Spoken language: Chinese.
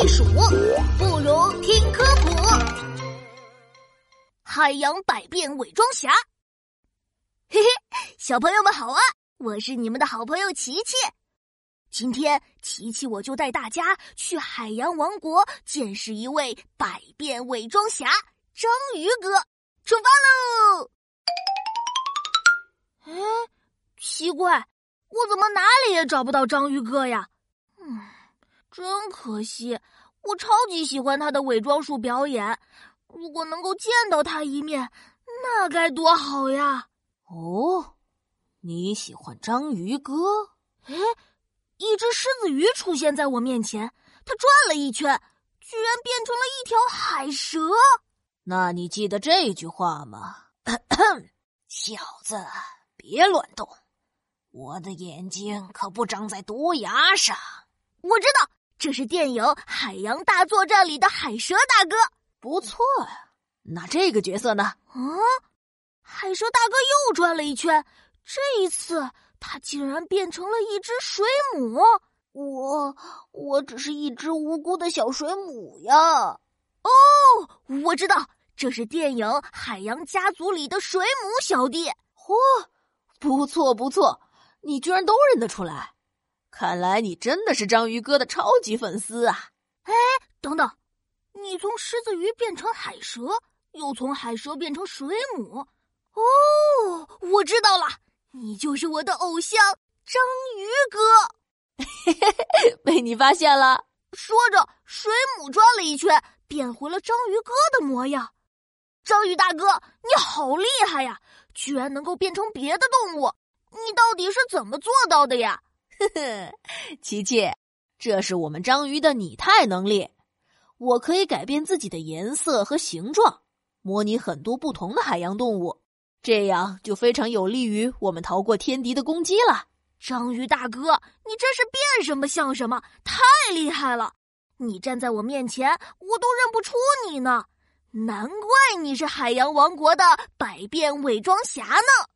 避暑，不如听科普。海洋百变伪装侠，嘿嘿，小朋友们好啊！我是你们的好朋友琪琪。今天琪琪我就带大家去海洋王国见识一位百变伪装侠——章鱼哥。出发喽！哎，奇怪，我怎么哪里也找不到章鱼哥呀？嗯，真可惜，我超级喜欢他的伪装术表演。如果能够见到他一面，那该多好呀！哦，你喜欢章鱼哥？哎，一只狮子鱼出现在我面前，它转了一圈，居然变成了一条海蛇。那你记得这句话吗？小子，别乱动，我的眼睛可不长在毒牙上。我知道，这是电影《海洋大作战》里的海蛇大哥。不错呀，那这个角色呢？啊，海蛇大哥又转了一圈，这一次他竟然变成了一只水母。我，我只是一只无辜的小水母呀。哦，我知道，这是电影《海洋家族》里的水母小弟。嚯，不错不错，你居然都认得出来，看来你真的是章鱼哥的超级粉丝啊！哎，等等。你从狮子鱼变成海蛇，又从海蛇变成水母，哦，我知道了，你就是我的偶像章鱼哥，被你发现了。说着，水母转了一圈，变回了章鱼哥的模样。章鱼大哥，你好厉害呀，居然能够变成别的动物，你到底是怎么做到的呀？呵呵，琪琪，这是我们章鱼的拟态能力。我可以改变自己的颜色和形状，模拟很多不同的海洋动物，这样就非常有利于我们逃过天敌的攻击了。章鱼大哥，你真是变什么像什么，太厉害了！你站在我面前，我都认不出你呢。难怪你是海洋王国的百变伪装侠呢。